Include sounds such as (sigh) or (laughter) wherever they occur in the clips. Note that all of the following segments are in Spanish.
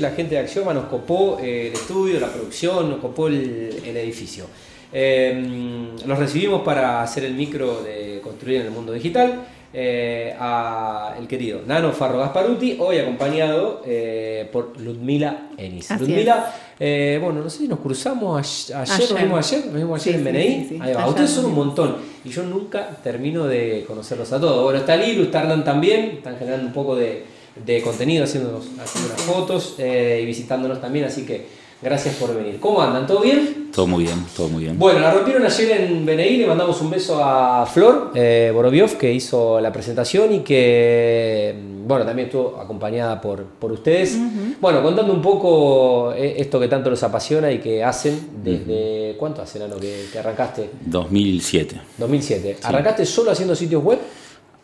La gente de Axioma nos copó eh, el estudio, la producción, nos copó el, el edificio. Eh, los recibimos para hacer el micro de Construir en el Mundo Digital eh, a el querido Nano Farro Gasparuti, hoy acompañado eh, por Ludmila Enis. Así Ludmila, eh, bueno, no sé si nos cruzamos a- ayer, nos vimos ayer, nos vimos ayer Sí, en BNI. sí, sí. Ahí va. Ustedes son un montón y yo nunca termino de conocerlos a todos. Bueno, está Lilu, está Hernán también, están generando un poco de, de contenido, haciendo, haciendo unas fotos eh, y visitándonos también, así que gracias por venir. ¿Cómo andan? ¿Todo bien? Todo muy bien, todo muy bien. Bueno, la rompieron ayer en BNI, le mandamos un beso a Flor eh, Boroviov, que hizo la presentación y que, mm, bueno, también estuvo acompañada por, por ustedes. Bueno, contando un poco eh, esto que tanto los apasiona y que hacen desde, ¿cuánto hace, Nano, que, que arrancaste? 2007. 2007. ¿Arrancaste solo haciendo sitios web?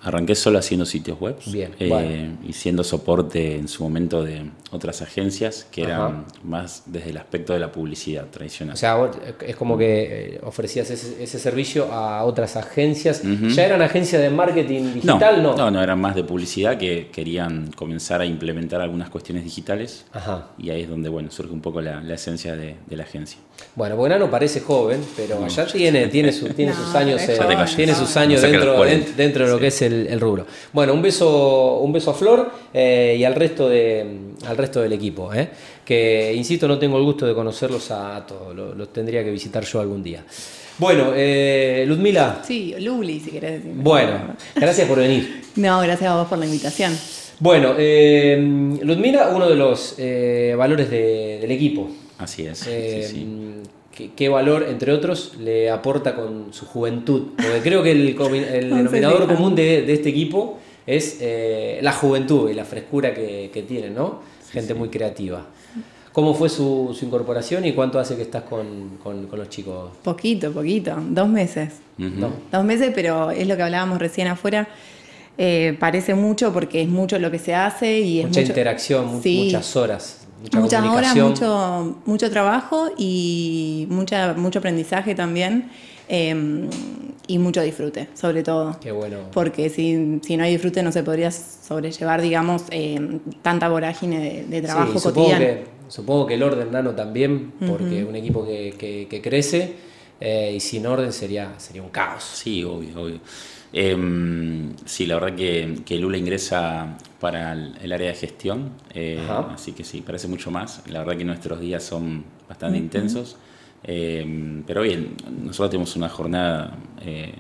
Arranqué solo haciendo sitios web eh, bueno. y siendo soporte en su momento de otras agencias que Ajá. eran más desde el aspecto de la publicidad tradicional. O sea, eh, es como que eh, ofrecías ese, ese servicio a otras agencias. ¿Ya eran agencias de marketing no, digital? No. no, no, eran más de publicidad que querían comenzar a implementar algunas cuestiones digitales Ajá. y ahí es donde bueno surge un poco la, la esencia de, de la agencia. Bueno, porque Nano parece joven, pero ya tiene, tiene, su- tiene (laughs) No, sus años, eh, tiene sus años No dentro, los 40. den- dentro de lo que es el, el rubro. Bueno, un beso, un beso a Flor eh, y al resto, de, al resto del equipo, eh, que insisto, no tengo el gusto de conocerlos a todos, lo- los tendría que visitar yo algún día. Bueno, eh, Ludmila, Sí, Luli, si querés decir. bueno, gracias por venir. (laughs) No, gracias a vos por la invitación. Bueno, eh, Ludmila, uno de los eh, valores de- del equipo. Así es. Eh, sí, sí. ¿Qué, qué valor, entre otros, le aporta con su juventud? Porque creo que el, (laughs) denominador común de, de este equipo es eh, la juventud y la frescura que, que tienen, ¿no? Gente muy creativa. ¿Cómo fue su, su incorporación y cuánto hace que estás con, con- con los chicos? Poquito, poquito. Dos meses. Dos meses, pero es lo que hablábamos recién afuera. Eh, parece mucho porque es mucho lo que se hace y es Mucha mucho- interacción, Sí. muchas horas, mucha muchas horas, mucho, mucho trabajo y mucha, mucho aprendizaje también eh, y mucho disfrute, sobre todo. Qué bueno. Porque si, si no hay disfrute no se podría sobrellevar, digamos, eh, tanta vorágine de, de trabajo Sí, supongo cotidiano. que, supongo que el orden nano también, porque un equipo que, que- que crece eh, y sin orden sería, sería un caos. Sí, obvio, obvio. Em, sí, la verdad que, que Lula ingresa para el, el área de gestión, eh, así que sí, parece mucho más. La verdad que nuestros días son bastante intensos, em, pero bien, nosotros tenemos una jornada eh,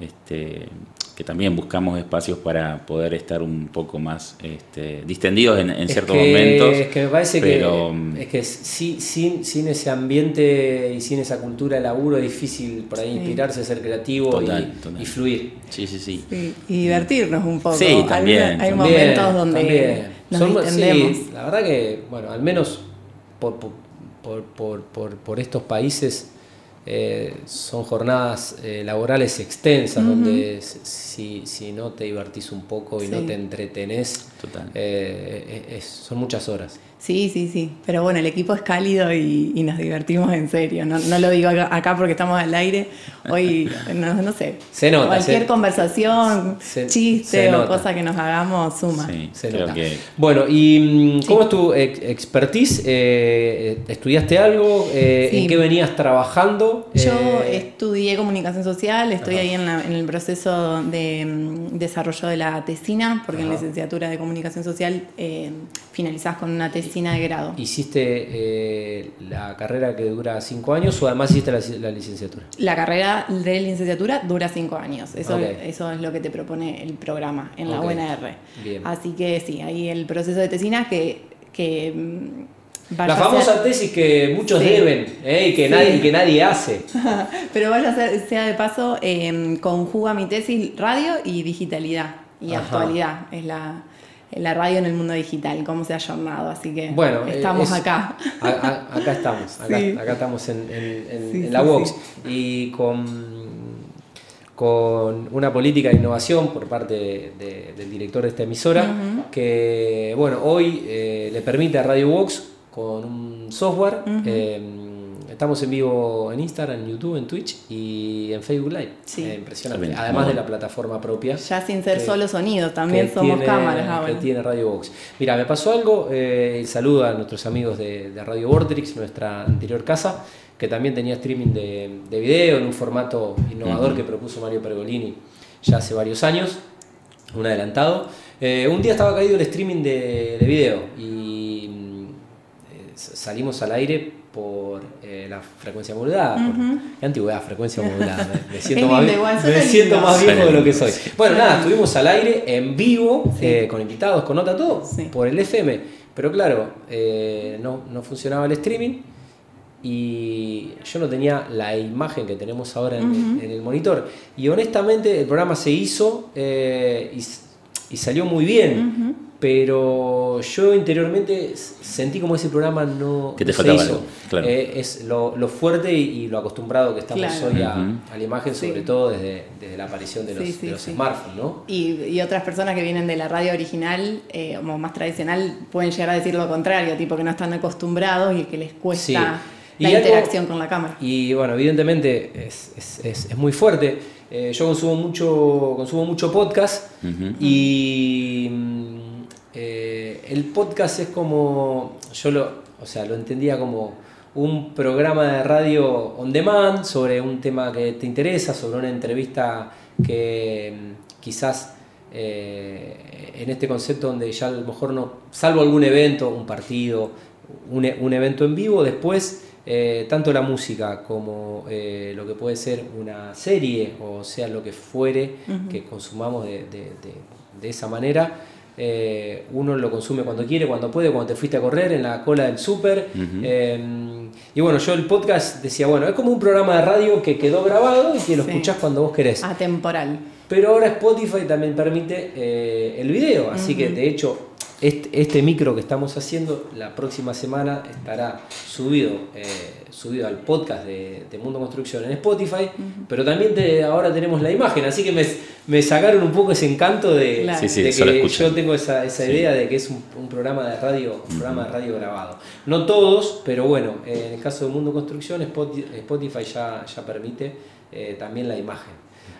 este, que también buscamos espacios para poder estar un poco más este, distendidos en, en Es ciertos que- momentos. Es que me parece pero, que, es que sí- sin, sin ese ambiente y sin esa cultura de laburo es difícil por ahí Sí. inspirarse, ser creativo Total, y, total. y fluir. Sí, sí, sí. Sí, y divertirnos un poco. Sí, Hay- también, Hay, también. momentos donde también. nos Son- distendemos. sí, la verdad que, bueno, al menos por, por, por, por- por- por estos países eh, son jornadas eh, laborales extensas, donde si, si no te divertís un poco y no te entretenés, Total. eh, es- es- son muchas horas. Sí, sí, sí. Pero bueno, el equipo es cálido y, y nos divertimos en serio. No, no lo digo acá, acá porque estamos al aire. Hoy, (laughs) no, no sé. Se nota, Cualquier se- conversación, se- chiste se o cosa que nos hagamos suma. Sí, Se nota. que Bueno, ¿y mm, cómo es tu ex- expertise? Eh, ¿Estudiaste algo? Eh, ¿En qué venías trabajando? Yo Eh, estudié comunicación social, estoy ahí en, la- en el proceso de mm, desarrollo de la tesina, porque en Ajá. licenciatura de comunicación social eh, finalizás con una tesina de grado. ¿Hiciste eh, la carrera que dura cinco años o además hiciste la, la licenciatura? La carrera de licenciatura dura cinco años. Eso, eso es lo que te propone el programa en la Ok. UNR. Bien. Así que sí, ahí el proceso de tesina que, que mm, La ser- famosa tesis que muchos Sí. deben eh, y, que Sí. nadie, que nadie hace. (laughs) Pero vaya a ser, sea de paso, eh, conjuga mi tesis radio y digitalidad y Ajá. actualidad. Es la, la radio en el mundo digital, cómo se ha llamado. Así que Bueno, estamos es- acá. A- a- acá estamos, acá, Sí. acá estamos en, en- en- Sí, en la sí, Vox y con, con una política de innovación por parte de- de- del director de esta emisora que bueno hoy eh, le permite a Radio Vox con un software eh, estamos en vivo en Instagram, en YouTube, en Twitch y en Facebook Live. Sí. Eh, impresionante. Además de la plataforma propia. Ya sin ser que- solo sonido, también somos tiene- cámaras ahora. Que tiene Radio Box. Mira, me pasó algo, eh, el saludo a nuestros amigos de, de Radio Vortrix, nuestra anterior casa, que también tenía streaming de, de video en un formato innovador que propuso Mario Pergolini ya hace varios años, un adelantado. Eh, un día estaba caído el streaming de, de video y mm, eh, salimos al aire por eh, la frecuencia modulada. por- Ujú. qué antigüedad, frecuencia modulada. Me, me (laughs) siento, más, lindo me siento más viejo de lo que soy. Bueno, nada, estuvimos al aire, en vivo, Sí. eh, con invitados, con nota, todo, Sí. por el FM. Pero claro, eh, no, no funcionaba el streaming y yo no tenía la imagen que tenemos ahora en, el monitor. Y honestamente el programa se hizo eh, y, salió muy bien. Pero yo interiormente sentí como ese programa no, Que te no se faltaba hizo. algo, claro. Eh, es lo, lo fuerte y, y lo acostumbrado que estamos Claro. hoy a, la imagen, Sí. sobre todo desde, desde la aparición de los, Sí, sí, de los sí. smartphones, ¿no? Y, y otras personas que vienen de la radio original, eh, como más tradicional, pueden llegar a decir lo contrario, tipo que no están acostumbrados y que les cuesta Sí. la Y algo- interacción con la cámara. Y bueno, evidentemente es, es- es- es muy fuerte. Eh, yo consumo mucho, consumo mucho podcast y eh, el podcast es como, yo lo, o sea, lo entendía como un programa de radio on demand sobre un tema que te interesa, sobre una entrevista que mm, quizás eh, en este concepto donde ya a lo mejor no, salvo algún evento, un partido, un, e- un evento en vivo, después eh, tanto la música como eh, lo que puede ser una serie o sea lo que fuere que consumamos de, de- de- de esa manera, eh, uno lo consume cuando quiere, cuando puede, cuando te fuiste a correr en la cola del súper. Eh, y bueno, yo el podcast decía, bueno, es como un programa de radio que quedó grabado y que lo Sí. escuchás cuando vos querés. Atemporal. Pero ahora Spotify también permite eh, el video, así que de hecho este, este micro que estamos haciendo la próxima semana estará subido, eh, subido al podcast de, de Mundo Construcción en Spotify, pero también te- ahora tenemos la imagen, así que me, me sacaron un poco ese encanto de, Claro. Sí, sí, de que yo tengo esa, esa Sí. idea de que es un, un programa de radio, un programa de radio grabado. No todos, pero bueno, eh, en el caso de Mundo Construcción, Spoti- Spotify ya, ya permite eh, también la imagen.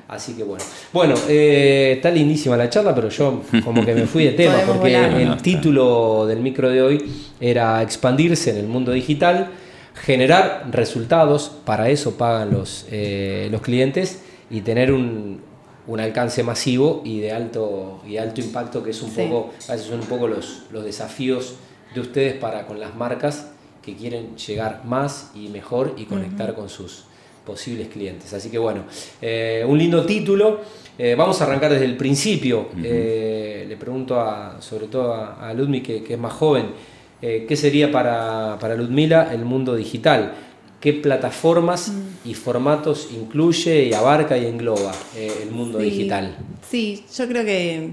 Así que bueno. Bueno, eh, está lindísima la charla, pero yo como que me fui de (laughs) tema, porque volar. El título del micro de hoy era expandirse en el mundo digital, generar resultados, para eso pagan los, eh, los clientes, y tener un, un alcance masivo y de alto, y de alto impacto, que es un Sí. poco, a veces son un poco los, los desafíos de ustedes para con las marcas que quieren llegar más y mejor y conectar con sus posibles clientes. Así que bueno, eh, un lindo título. Eh, vamos a arrancar desde el principio. Eh, le pregunto a, sobre todo a, a Ludmila, que, que es más joven, eh, ¿qué sería para, para Ludmila el mundo digital? ¿Qué plataformas y formatos incluye y abarca y engloba eh, el mundo Sí, digital? Sí, yo creo que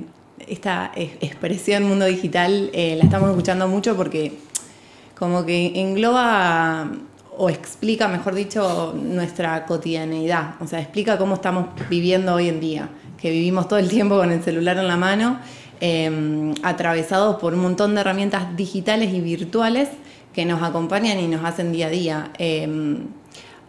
esta es- expresión mundo digital eh, la estamos escuchando mucho porque como que engloba o explica, mejor dicho, nuestra cotidianeidad. O sea, explica cómo estamos viviendo hoy en día, que vivimos todo el tiempo con el celular en la mano, eh, atravesados por un montón de herramientas digitales y virtuales que nos acompañan y nos hacen día a día. Eh,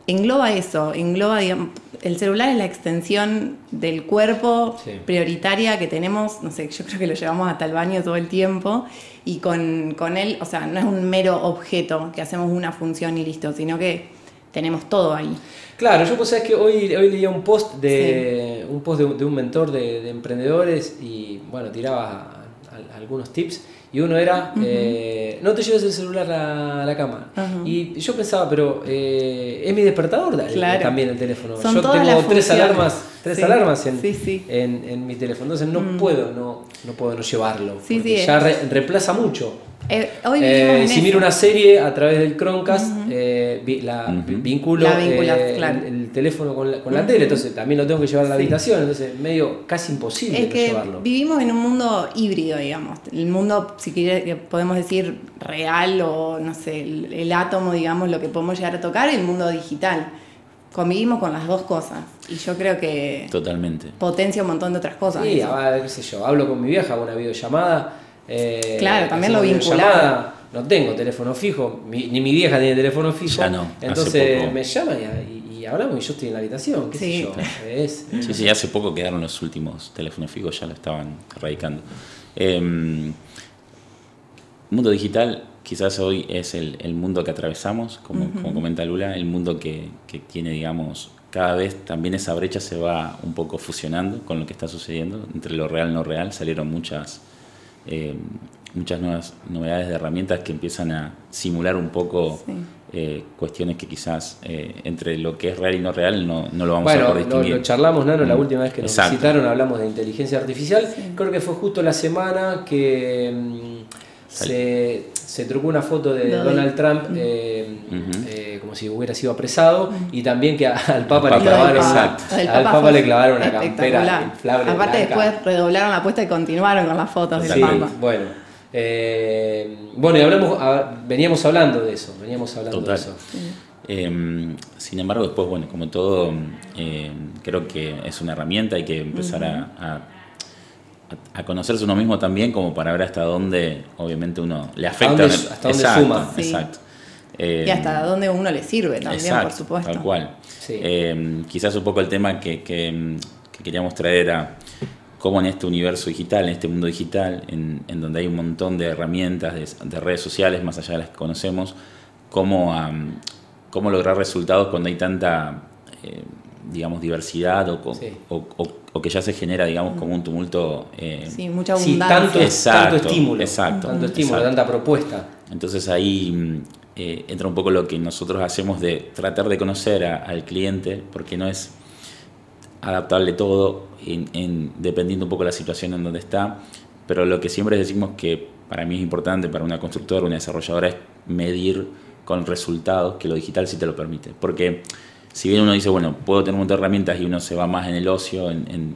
engloba eso, engloba, digamos, el celular es la extensión del cuerpo Sí. prioritaria que tenemos, no sé, yo creo que lo llevamos hasta el baño todo el tiempo y con, con él, o sea, no es un mero objeto que hacemos una función y listo, sino que tenemos todo ahí. Claro, yo pues sabes que hoy, hoy leía un post de un post de, un- de un mentor de, de emprendedores y bueno, tiraba a- a- algunos tips y uno era eh, no te lleves el celular a la cama. Y yo pensaba, pero eh, es mi despertador Claro. también el teléfono. Son yo todas tengo las tres alarmas, tres Sí. alarmas en, Sí, sí. En, en mi teléfono. Entonces no puedo no, no puedo no llevarlo. Sí, porque sí, ya re- reemplaza mucho. Eh, hoy Eh, vivimos en si eso. miro una serie a través del Chromecast, eh, vi- la Ujú. vinculo La vinculás, eh, claro. el teléfono con la, con la tele, entonces también lo tengo que llevar a la Sí. habitación, entonces medio casi imposible Es no que llevarlo. vivimos en un mundo híbrido, digamos. El mundo, si quiere, que podemos decir real o no sé, el, el átomo, digamos, lo que podemos llegar a tocar, y el mundo digital. Convivimos con las dos cosas. Y yo creo que Totalmente. potencia un montón de otras cosas. Sí, eso. a ver, qué sé yo, hablo con mi vieja, hago una videollamada. eh, Claro, también lo videollamada, no tengo teléfono fijo, mi- ni mi vieja tiene teléfono fijo. Ya no, hace entonces poco. me llaman y, y hablamos y yo estoy en la habitación, qué sé Sí. yo. Es, Sí, sí, hace poco quedaron los últimos teléfonos fijos, ya lo estaban erradicando. Eh, mundo digital quizás hoy es el, el mundo que atravesamos, como, como comenta Lula, el mundo que, que tiene, digamos, cada vez también esa brecha se va un poco fusionando con lo que está sucediendo entre lo real y no real. Salieron muchas, eh, muchas nuevas novedades de herramientas que empiezan a simular un poco Sí. eh, cuestiones que quizás eh, entre lo que es real y no real no, no lo vamos a Bueno, poder lo, distinguir. lo charlamos, Nano, la Mm, última vez que nos exacto. visitaron, hablamos de inteligencia artificial. Creo que fue justo la semana que mm, se, se trucó una foto de Lo Donald Trump eh, Ujú. eh, como si hubiera sido apresado y también que a- al Papa le Papa, clavaron, exacto. Lo al Papa le clavaron una campera inflable. Aparte blanca. después redoblaron la apuesta y continuaron con las fotos del Sí, Papa. bueno. Eh, bueno, y hablamos, veníamos hablando de eso, veníamos hablando Total. de eso. Eh, sin embargo, después, bueno, como todo, eh, creo que es una herramienta, hay que empezar a, a- a conocerse uno mismo también, como para ver hasta dónde, obviamente, uno le afecta. dónde- hasta dónde exacto, suma. Sí. Exacto. Eh, Y hasta dónde uno le sirve también, exacto, por supuesto. Tal cual. Sí. Eh, quizás un poco el tema que, que- que queríamos traer era cómo en este universo digital, en este mundo digital, en, en donde hay un montón de herramientas, de, de redes sociales, más allá de las que conocemos, cómo, cómo lograr resultados cuando hay tanta, eh, digamos, diversidad o, co- Sí. o- o- o que ya se genera, digamos, como un tumulto. eh, Sí, mucha Sí, abundancia. tanto, Exacto, tanto estímulo, exacto, tanto estímulo, exacto. tanta propuesta. Entonces ahí mm, eh, entra un poco lo que nosotros hacemos de tratar de conocer a- al cliente, porque no es adaptable todo, en, en- dependiendo un poco de la situación en donde está, pero lo que siempre decimos que para mí es importante, para una constructora, una desarrolladora, es medir con resultados, que lo digital sí te lo permite. Porque si bien uno dice, bueno, puedo tener un montón de herramientas y uno se va más en el ocio, en, en,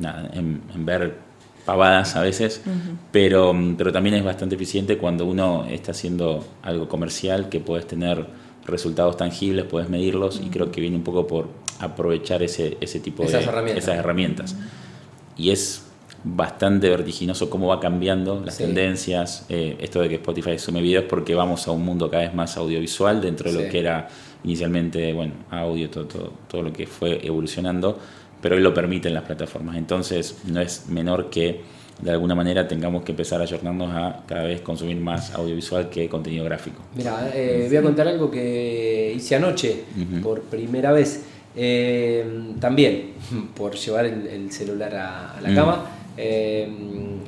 nada, en- en ver pavadas a veces, pero, pero también es bastante eficiente cuando uno está haciendo algo comercial, que puedes tener resultados tangibles, puedes medirlos, y creo que viene un poco por aprovechar ese, ese tipo Esas de herramientas. esas herramientas. Y es bastante vertiginoso cómo va cambiando las Sí. tendencias, eh, esto de que Spotify sume videos porque vamos a un mundo cada vez más audiovisual dentro de Sí. lo que era inicialmente, bueno, audio, todo, todo, todo lo que fue evolucionando, pero hoy lo permiten las plataformas. Entonces no es menor que de alguna manera tengamos que empezar a ayornarnos a cada vez consumir más audiovisual que contenido gráfico. Mira, eh, voy a contar algo que hice anoche por primera vez. Eh, también por llevar el, el celular a, a la Mm. cama. Eh,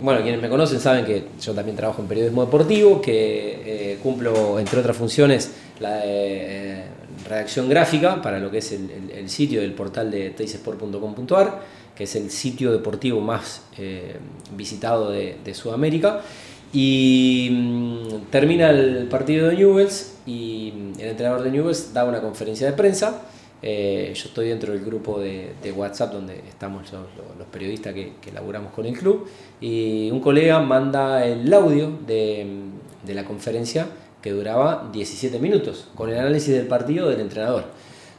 bueno, quienes me conocen saben que yo también trabajo en periodismo deportivo, que eh, cumplo, entre otras funciones, la de redacción gráfica para lo que es el, el- el sitio del portal de teisport.com.ar, que es el sitio deportivo más eh, visitado de, Sudamérica. Y mm, termina el partido de Newells y el entrenador de Newells da una conferencia de prensa. Eh, yo estoy dentro del grupo de, WhatsApp donde estamos los, periodistas que, que laburamos con el club y un colega manda el audio de la conferencia que duraba 17 minutos con el análisis del partido del entrenador.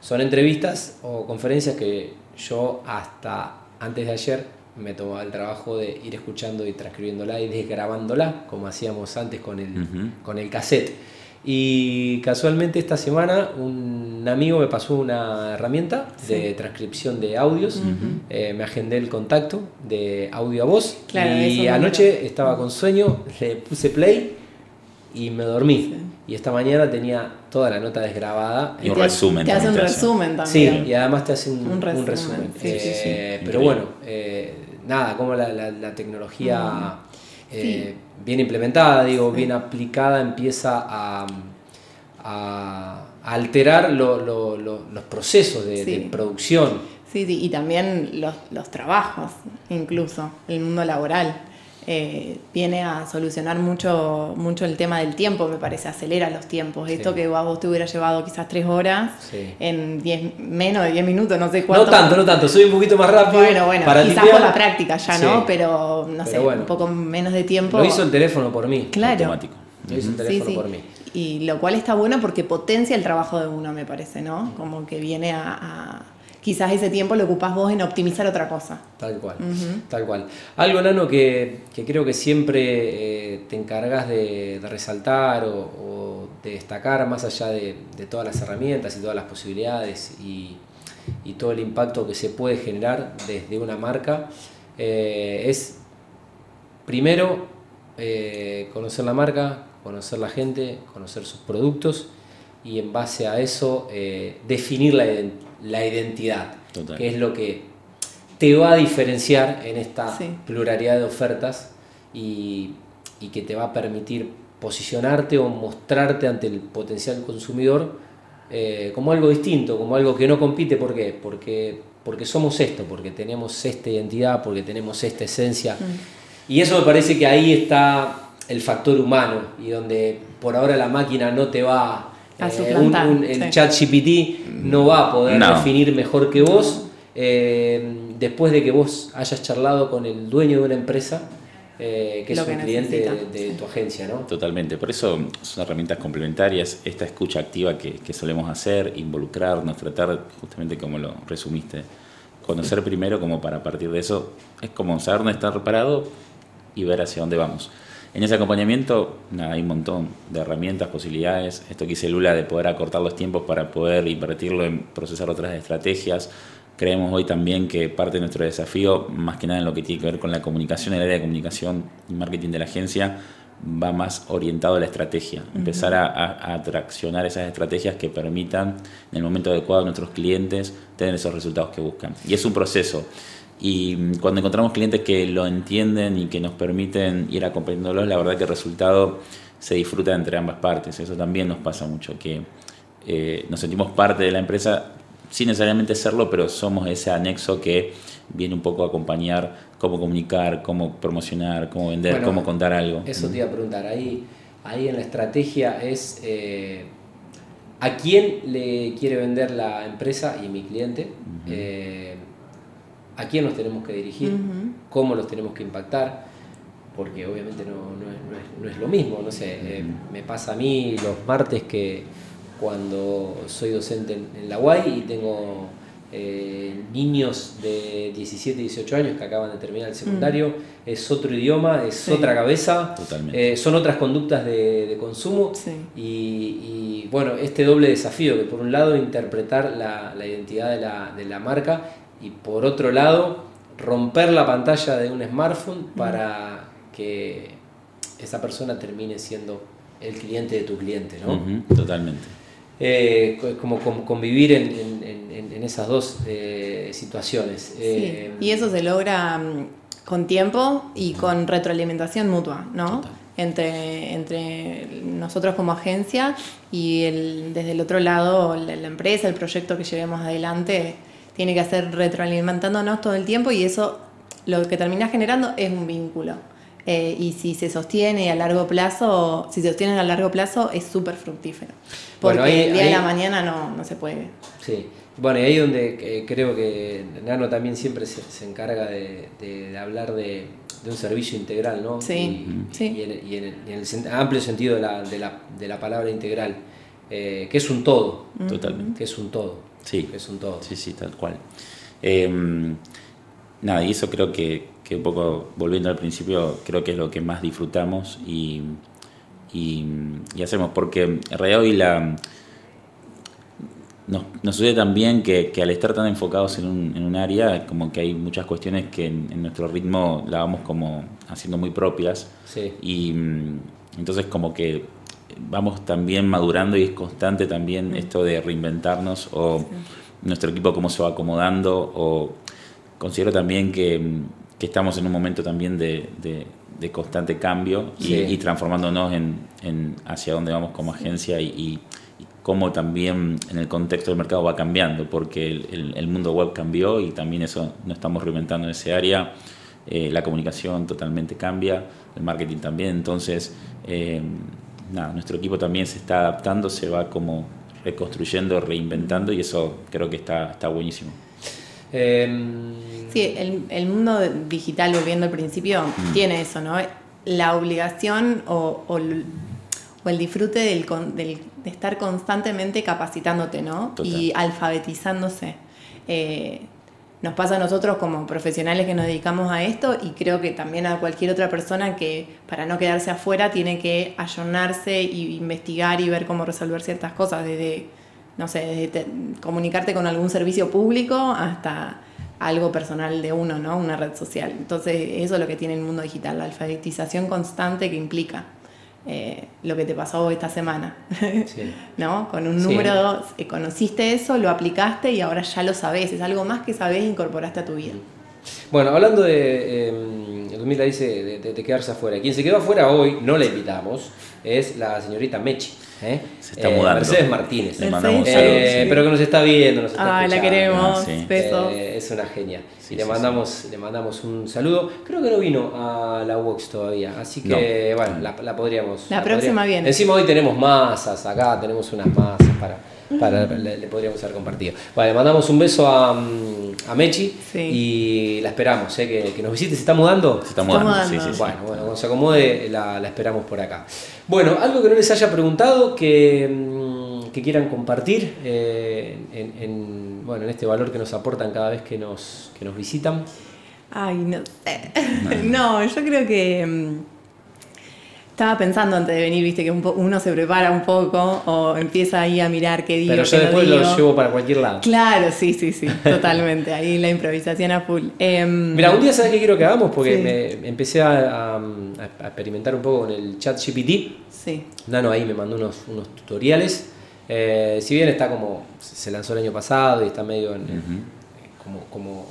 Son entrevistas o conferencias que yo hasta antes de ayer me tomaba el trabajo de ir escuchando y transcribiéndola y desgrabándola, como hacíamos antes con el, con el cassette. Y casualmente esta semana un amigo me pasó una herramienta de transcripción de audios. Eh, me agendé el contacto de audio a voz. Claro, y anoche estaba con sueño, le puse play y me dormí. Y esta mañana tenía toda la nota desgrabada. Y un te resumen Te hace un también resumen Sí, también. y además te hace un, Un un resumen. Sí, Eh, sí, sí. Pero Increíble. bueno, eh, nada, como la, la- la tecnología eh, bien implementada, digo, bien aplicada, empieza a, a- a alterar lo- lo- lo- los procesos de, Sí. de producción. Sí, sí, y también los, los trabajos, incluso, el mundo laboral. Eh, viene a solucionar mucho, mucho el tema del tiempo, me parece, acelera los tiempos. Esto que a vos te hubiera llevado quizás tres horas, Sí. en diez, menos de 10 minutos, no sé cuánto. No tanto, no tanto, soy un poquito más rápido. Bueno, bueno, para quizás por la práctica ya, ¿no? Pero, no Pero sé, bueno. un poco menos de tiempo. Lo hizo el teléfono por mí. Claro. Automático. Lo hizo el teléfono por mí. Y lo cual está bueno porque potencia el trabajo de uno, me parece, ¿no? Como que viene a, a- Quizás ese tiempo lo ocupás vos en optimizar otra cosa. Tal cual, tal cual. Algo, Nano, que, que creo que siempre eh, te encargas de, resaltar o, de destacar más allá de, todas las herramientas y todas las posibilidades y, todo el impacto que se puede generar desde una marca, eh, es primero eh, conocer la marca, conocer la gente, conocer sus productos y en base a eso definir la, la identidad, que es lo que te va a diferenciar en esta pluralidad de ofertas y, que te va a permitir posicionarte o mostrarte ante el potencial consumidor eh, como algo distinto, como algo que no compite. ¿Por qué? Porque, porque somos esto, porque tenemos esta identidad, porque tenemos esta esencia. Mm. Y eso me parece que ahí está el factor humano y donde por ahora la máquina no te va a eh, el chat GPT no va a poder definir mejor que vos eh, después de que vos hayas charlado con el dueño de una empresa eh, que es un cliente de, tu agencia, ¿no? Totalmente, por eso son herramientas complementarias, esta escucha activa que, solemos hacer, involucrarnos, tratar, justamente como lo resumiste, conocer primero como para partir de eso, es como saber dónde estar parado y ver hacia dónde vamos. En ese acompañamiento hay un montón de herramientas, posibilidades, esto que hice Lula de poder acortar los tiempos para poder invertirlo en procesar otras estrategias, Creemos hoy también que parte de nuestro desafío, más que nada en lo que tiene que ver con la comunicación, el área de comunicación y marketing de la agencia, va más orientado a la estrategia, empezar a, atraccionar esas estrategias que permitan en el momento adecuado a nuestros clientes tener esos resultados que buscan. Y es un proceso. Y cuando encontramos clientes que lo entienden y que nos permiten ir acompañándolos, la verdad que el resultado se disfruta entre ambas partes. Eso también nos pasa mucho, que eh, nos sentimos parte de la empresa sin necesariamente serlo, pero somos ese anexo que viene un poco a acompañar cómo comunicar, cómo promocionar, cómo vender, cómo contar algo. Eso te iba a preguntar, ahí, ahí en la estrategia es eh, a quién le quiere vender la empresa y mi cliente, eh, a quién nos tenemos que dirigir, cómo los tenemos que impactar, porque obviamente no, es, lo mismo, no sé, eh, me pasa a mí los martes que cuando soy docente en, la UAI y tengo eh, niños de 17, 18 años que acaban de terminar el secundario, es otro idioma, es otra cabeza, eh, son otras conductas de, consumo y, bueno, este doble desafío que por un lado interpretar la, identidad de la, de la, marca y por otro lado romper la pantalla de un smartphone para que esa persona termine siendo el cliente de tu cliente, ¿no? totalmente eh, como, convivir en, esas dos eh, situaciones. Eh, y eso se logra mm, con tiempo y con retroalimentación mutua, ¿no? Entre, entre nosotros como agencia y el, desde el otro lado la, empresa, el proyecto que llevemos adelante, tiene que hacer retroalimentándonos todo el tiempo y eso lo que termina generando es un vínculo. Eh, y si se sostiene a largo plazo, si se sostiene a largo plazo es súper fructífero. Porque el día de la mañana no, no, se puede. Sí, bueno, y ahí donde eh, creo que Nano también siempre se, se encarga de, de, hablar de, de, un servicio integral, ¿no? Sí, y, sí. y, en, el, amplio sentido de la, de la, de la palabra integral, eh, que es un todo. Totalmente. Que es un todo. Sí. Que es un todo. Sí, sí, tal cual. Em, nada, y eso creo que que un poco volviendo al principio, creo que es lo que más disfrutamos y, y, hacemos, porque en realidad hoy la, nos, nos sucede también que, que, al estar tan enfocados en un, en un, área, como que hay muchas cuestiones que en, nuestro ritmo la vamos como haciendo muy propias y entonces como que vamos también madurando y es constante también mm. esto de reinventarnos o nuestro equipo cómo se va acomodando o considero también que que estamos en un momento también de, de, constante cambio y, transformándonos en, en, hacia dónde vamos como agencia y, y, cómo también en el contexto del mercado va cambiando, porque el, el, mundo web cambió y también eso nos estamos reinventando en ese área. Eh, la comunicación totalmente cambia, el marketing también, entonces eh, nada, nuestro equipo también se está adaptando, se va como reconstruyendo, reinventando y eso creo que está, está buenísimo. Em, sí, el, mundo digital, volviendo al principio, mm. tiene eso, ¿no? La obligación o, el disfrute del, de estar constantemente capacitándote, ¿no? Y alfabetizándose. Eh, nos pasa a nosotros como profesionales que nos dedicamos a esto y creo que también a cualquier otra persona que para no quedarse afuera tiene que ayornarse y investigar y ver cómo resolver ciertas cosas, desde, no sé, desde comunicarte con algún servicio público hasta algo personal de uno, ¿no? Una red social. Entonces, eso es lo que tiene el mundo digital, la alfabetización constante que implica. Eh, lo que te pasó esta semana. (laughs) ¿No? Con un número, eh, conociste eso, lo aplicaste y ahora ya lo sabes. Es algo más que sabes e incorporaste a tu vida. Bueno, hablando de, eh, dice de, quedarse afuera. Quien se quedó afuera hoy, no la invitamos, es la señorita Mechi. ¿eh? Se está mudando. Mercedes Martínez. Le mandamos Pero que nos está viendo, nos está Ah, la queremos. Besos. es una genia. y le mandamos, le mandamos un saludo. Creo que no vino a la UOX todavía, así que bueno, la, podríamos. La, próxima viene. Encima hoy tenemos masas acá, tenemos unas masas para, para le, podríamos haber compartido. Vale, le mandamos un beso a, a Mechi y la esperamos, ¿eh? que, nos visite. ¿Se está mudando? Se está mudando, Sí, sí, Bueno, bueno, cuando se acomode la, la, esperamos por acá. Bueno, algo que no les haya preguntado, que, mm, que quieran compartir eh, en, en, bueno, en este valor que nos aportan cada vez que nos, que nos visitan. Ay, no (laughs) no, yo creo que mm, estaba pensando antes de venir, viste, que uno se prepara un poco o empieza ahí a mirar qué digo. Pero yo después lo llevo para cualquier lado. Claro, sí, sí, sí, (laughs) totalmente. Ahí la improvisación a full. Em, Mira, un día sabes qué quiero que hagamos porque me empecé a, experimentar un poco con el chat GPT. Sí. Nano ahí me mandó unos, unos tutoriales. Eh, si bien está como, se lanzó el año pasado y está medio en, como, como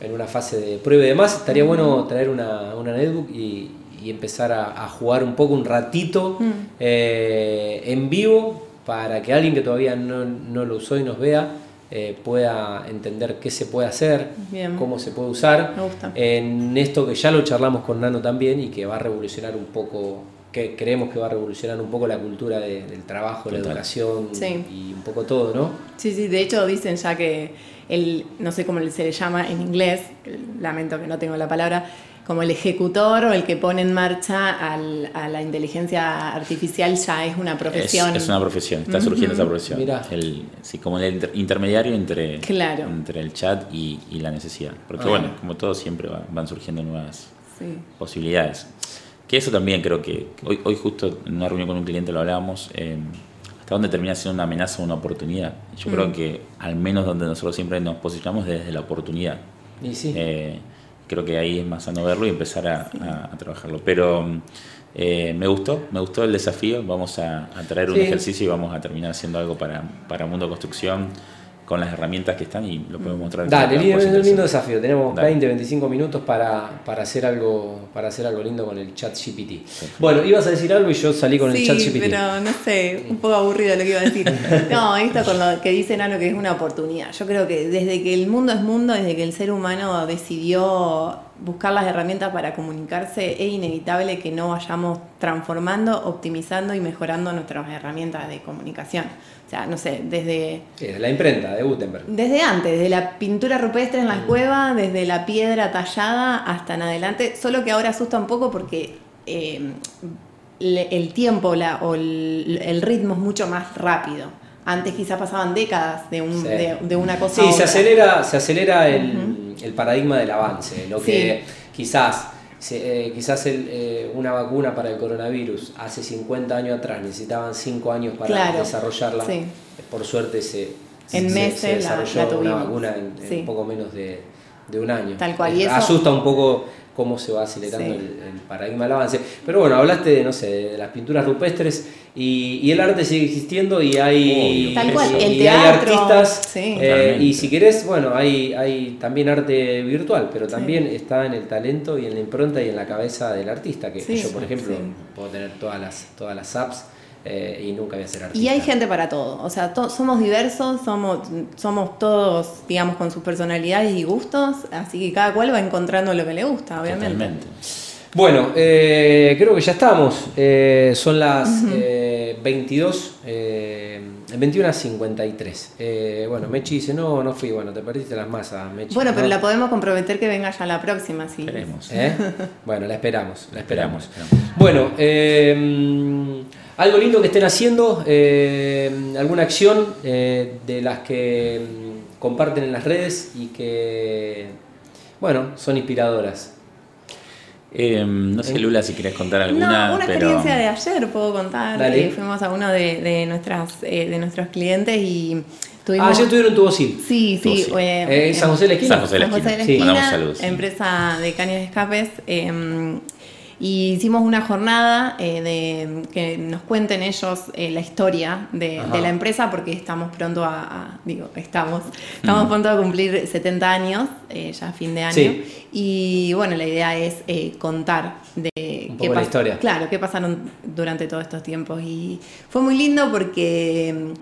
en una fase de prueba y demás, estaría bueno traer una, una netbook y, empezar a, jugar un poco, un ratito mm. eh, en vivo para que alguien que todavía no, lo usó y nos vea eh, pueda entender qué se puede hacer, cómo se puede usar. En esto que ya lo charlamos con Nano también y que va a revolucionar un poco que creemos que va a revolucionar un poco la cultura del trabajo, la educación y un poco todo, ¿no? Sí, sí, de hecho dicen ya que el, no sé cómo se le llama en inglés, lamento que no tengo la palabra, como el ejecutor o el que pone en marcha a la inteligencia artificial ya es una profesión. Es, una profesión, está surgiendo esa profesión. Mira. El, sí, como el intermediario entre, entre el chat y, la necesidad. Porque bueno, como todo siempre van surgiendo nuevas posibilidades. Que eso también creo que hoy, hoy justo en una reunión con un cliente lo hablábamos, eh, hasta dónde termina siendo una amenaza o una oportunidad. Yo creo mm. que al menos donde nosotros siempre nos posicionamos desde la oportunidad. Y sí. Eh, creo que ahí es más sano verlo y empezar a, trabajarlo. Pero eh, me gustó, me gustó el desafío. Vamos a, traer un ejercicio y vamos a terminar haciendo algo para, para Mundo Construcción con las herramientas que están y lo podemos mostrar. Dale, es un lindo desafío. Tenemos 20, 25 minutos para, para, hacer algo, para hacer algo lindo con el chat GPT. Bueno, ibas a decir algo y yo salí con el chat GPT. pero no sé, un poco aburrido lo que iba a decir. (laughs) No, esto con lo que dice Nano que es una oportunidad. Yo creo que desde que el mundo es mundo, desde que el ser humano decidió buscar las herramientas para comunicarse, es inevitable que no vayamos transformando, optimizando y mejorando nuestras herramientas de comunicación. Sea, no sé, desde... desde la imprenta de Gutenberg. Desde antes, desde la pintura rupestre en la mm. cueva, desde la piedra tallada hasta en adelante, solo que ahora asusta un poco porque eh, el tiempo la, o el, ritmo es mucho más rápido. Antes quizás pasaban décadas de, un, de, una cosa. Sí, se acelera, se acelera el, el paradigma del avance, lo que quizás eh, quizás eh, una vacuna para el coronavirus hace 50 años atrás necesitaban 5 años para desarrollarla. Por suerte se, en meses desarrolló una vacuna en, un poco menos de, un año. Tal cual. ¿Y Asusta un poco cómo se va acelerando el, paradigma del avance. Pero bueno, hablaste de, no sé, de las pinturas rupestres y, el arte sigue existiendo y hay, hay artistas. Eh, y si querés, bueno, hay, hay también arte virtual, pero también está en el talento y en la impronta y en la cabeza del artista. Que yo, por ejemplo, puedo tener todas las, todas las apps eh, y nunca voy a ser artista. Y hay gente para todo, o sea, somos diversos, somos, somos todos, digamos, con sus personalidades y gustos, así que cada cual va encontrando lo que le gusta, obviamente. Totalmente. Bueno, eh, creo que ya estamos, eh, son las 22, 21 a 53. bueno, Mechi dice, no, no fui, bueno, te perdiste las masas, Mechi. Bueno, pero la podemos comprometer que venga ya la próxima, sí. Esperemos. bueno, la esperamos, la esperamos. Bueno, eh... Algo lindo que estén haciendo, eh, alguna acción eh, de las que comparten en las redes y que, bueno, son inspiradoras. Eh, no sé, Lula, si querés contar alguna. No, una pero... experiencia de ayer puedo contar. Dale. Eh, fuimos a uno de, de nuestras, eh, de nuestros clientes y tuvimos. Ah, ayer tuvieron tu Bosil. Sí, sí. Sí. eh, Eh, San José de la Esquina. San José de la San José de la esquina. Esquina, Mandamos saludos. empresa de caños de escapes. eh, y hicimos una jornada eh, de que nos cuenten ellos eh, la historia de, la empresa porque estamos pronto a, a- digo, estamos, estamos Mm. pronto a cumplir 70 años, eh, ya fin de año. Sí. Y bueno, la idea es eh, contar de Un qué poco la historia. Claro, qué pasaron durante todos estos tiempos. Y fue muy lindo porque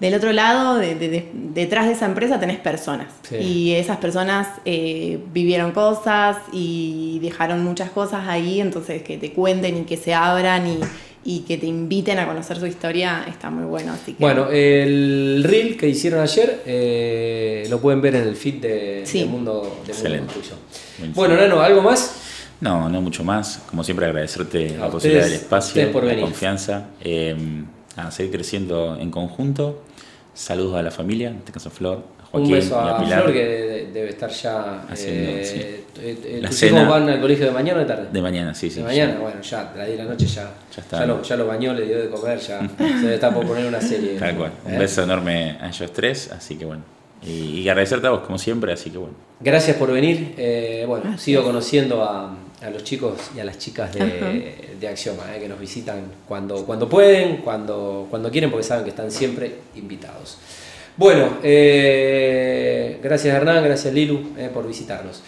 del otro lado, de- de- de- detrás de esa empresa tenés personas. Sí. Y esas personas eh, vivieron cosas y dejaron muchas cosas ahí, entonces que te cuenten y que se abran y, y que te inviten a conocer su historia está muy bueno. Así que, Bueno, el reel que hicieron ayer eh, lo pueden ver en el feed de, Sí. de Mundo, de Mundo Excelente. Construcción. Buenísimo. Bueno, Nano, ¿algo más? No, no mucho más. Como siempre, agradecerte A la posibilidad del espacio, por la venir. confianza. eh, a seguir creciendo en conjunto. Saludos a la familia, en este caso a Flor, a Joaquín Un beso y a Pilar. Flor que de- debe estar ya. Haciendo, eh, sí. eh, eh, La ¿Tus cena- hijos van al colegio de mañana o de tarde? De mañana, sí, sí. de mañana, bueno, ya, de la 10 de la noche ya. Ya está. lo, ya lo bañó, le dio de comer, ya se está por poner una serie. Tal cual. Un ¿Eh? beso enorme a ellos tres, así que bueno. Y, y agradecerte a vos, como siempre, así que bueno. Gracias por venir. eh, bueno, Gracias. sigo conociendo a, a los chicos y a las chicas de, de Axioma, eh, que nos visitan cuando, cuando pueden, cuando, cuando quieren, porque saben que están siempre invitados. Bueno, eh, gracias Hernán, gracias Lilu eh, por visitarnos.